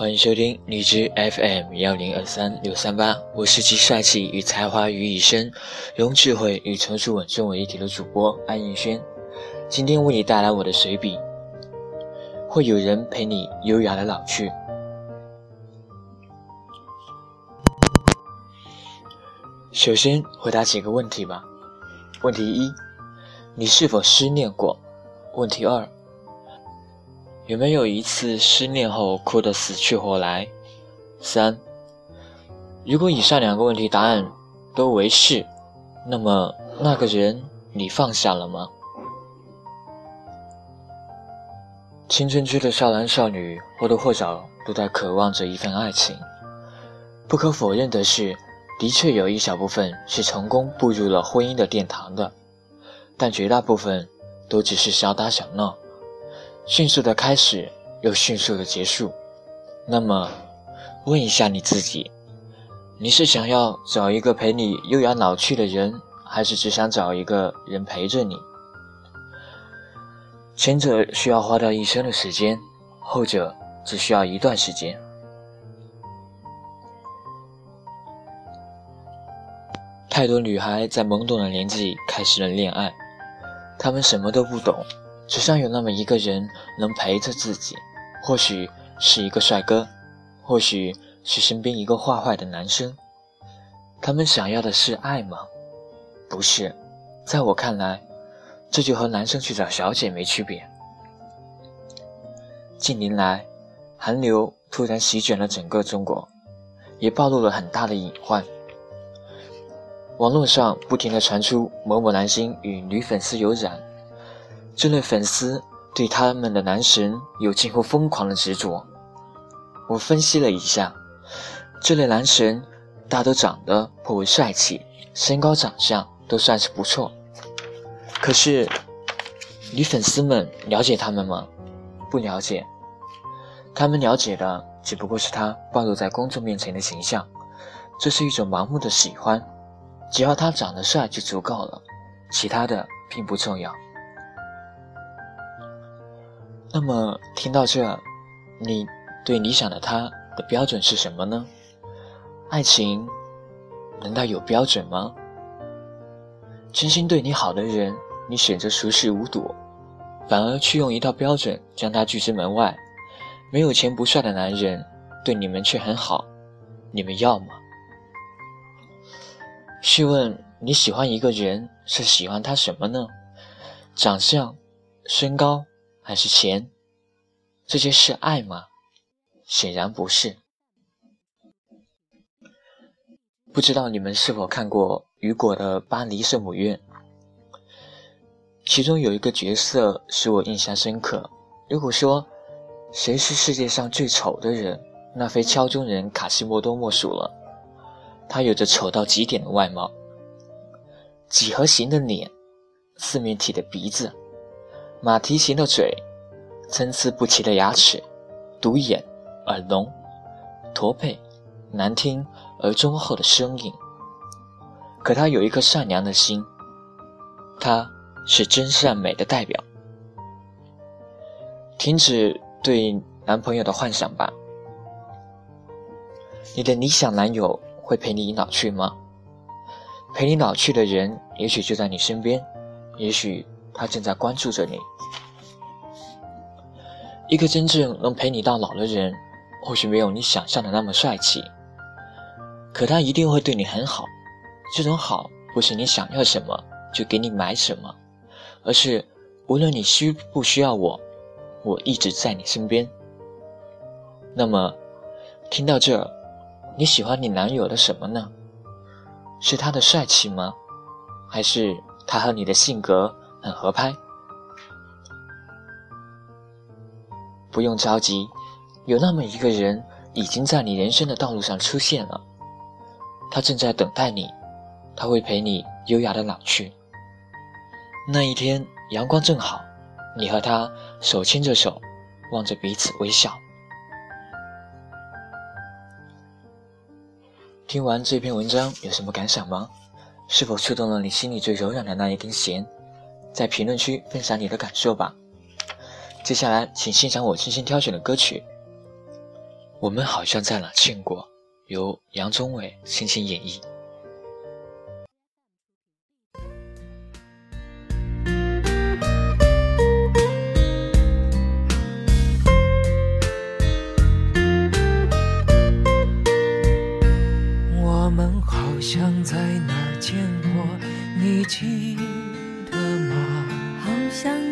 欢迎收听荔枝 FM 幺零二三六三八，我是集帅气与才华于一身，融智慧与成熟稳重为一体的主播安逸轩。今天为你带来我的随笔。会有人陪你优雅的老去。首先回答几个问题吧。问题一：你是否失恋过？问题二。有没有一次失恋后哭得死去活来？三，如果以上两个问题答案都为是，那么那个人你放下了吗？青春期的少男少女或多或少都在渴望着一份爱情。不可否认的是，的确有一小部分是成功步入了婚姻的殿堂的，但绝大部分都只是小打小闹。迅速的开始，又迅速的结束。那么，问一下你自己：你是想要找一个陪你优雅老去的人，还是只想找一个人陪着你？前者需要花掉一生的时间，后者只需要一段时间。太多女孩在懵懂的年纪开始了恋爱，她们什么都不懂。只想有那么一个人能陪着自己，或许是一个帅哥，或许是身边一个坏坏的男生。他们想要的是爱吗？不是，在我看来，这就和男生去找小姐没区别。近年来，韩流突然席卷了整个中国，也暴露了很大的隐患。网络上不停的传出某某男星与女粉丝有染。这类粉丝对他们的男神有近乎疯狂的执着。我分析了一下，这类男神大都长得颇为帅气，身高长相都算是不错。可是，女粉丝们了解他们吗？不了解。他们了解的只不过是他暴露在公众面前的形象，这是一种盲目的喜欢，只要他长得帅就足够了，其他的并不重要。那么听到这，你对理想的他的标准是什么呢？爱情难道有标准吗？真心对你好的人，你选择熟视无睹，反而去用一套标准将他拒之门外。没有钱不帅的男人，对你们却很好，你们要吗？试问你喜欢一个人是喜欢他什么呢？长相、身高？还是钱，这些是爱吗？显然不是。不知道你们是否看过雨果的《巴黎圣母院》，其中有一个角色使我印象深刻。如果说谁是世界上最丑的人，那非敲钟人卡西莫多莫属了。他有着丑到极点的外貌，几何形的脸，四面体的鼻子。马蹄形的嘴，参差不齐的牙齿，独眼，耳聋，驼背，难听而忠厚的声音。可他有一颗善良的心，他是真善美的代表。停止对男朋友的幻想吧。你的理想男友会陪你老去吗？陪你老去的人，也许就在你身边，也许。他正在关注着你。一个真正能陪你到老的人，或许没有你想象的那么帅气，可他一定会对你很好。这种好，不是你想要什么就给你买什么，而是无论你需不需要我，我一直在你身边。那么，听到这，你喜欢你男友的什么呢？是他的帅气吗？还是他和你的性格？很合拍，不用着急，有那么一个人已经在你人生的道路上出现了，他正在等待你，他会陪你优雅的老去。那一天阳光正好，你和他手牵着手，望着彼此微笑。听完这篇文章有什么感想吗？是否触动了你心里最柔软的那一根弦？在评论区分享你的感受吧。接下来，请欣赏我精心挑选的歌曲。我们好像在哪见过，由杨宗纬倾情演绎。我们好像在哪见过，你记得吗？好像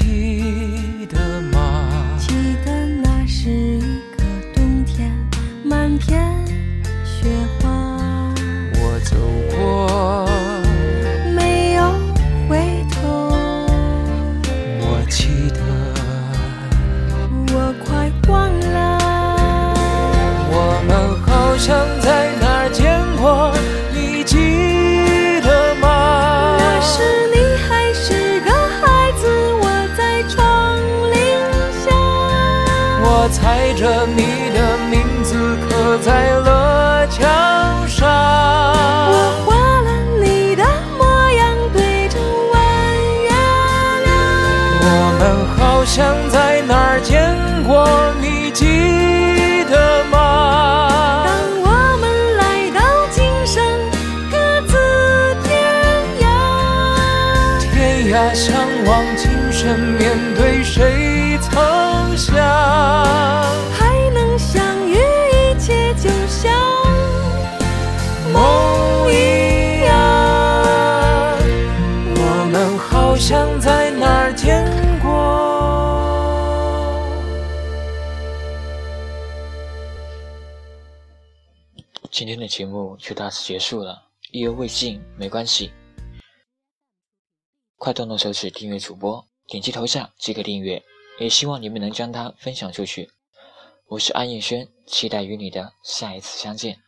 你踩着你的名字刻在了墙上，我画了你的模样对着弯月亮。我们好像在哪儿见过，你记得吗？当我们来到今生各自天涯，天涯相望，今生面对谁像在哪儿见过。今天的节目就到此结束了，意犹未尽没关系，快动动手指订阅主播，点击头像即可订阅，也希望你们能将它分享出去。我是安逸轩，期待与你的下一次相见。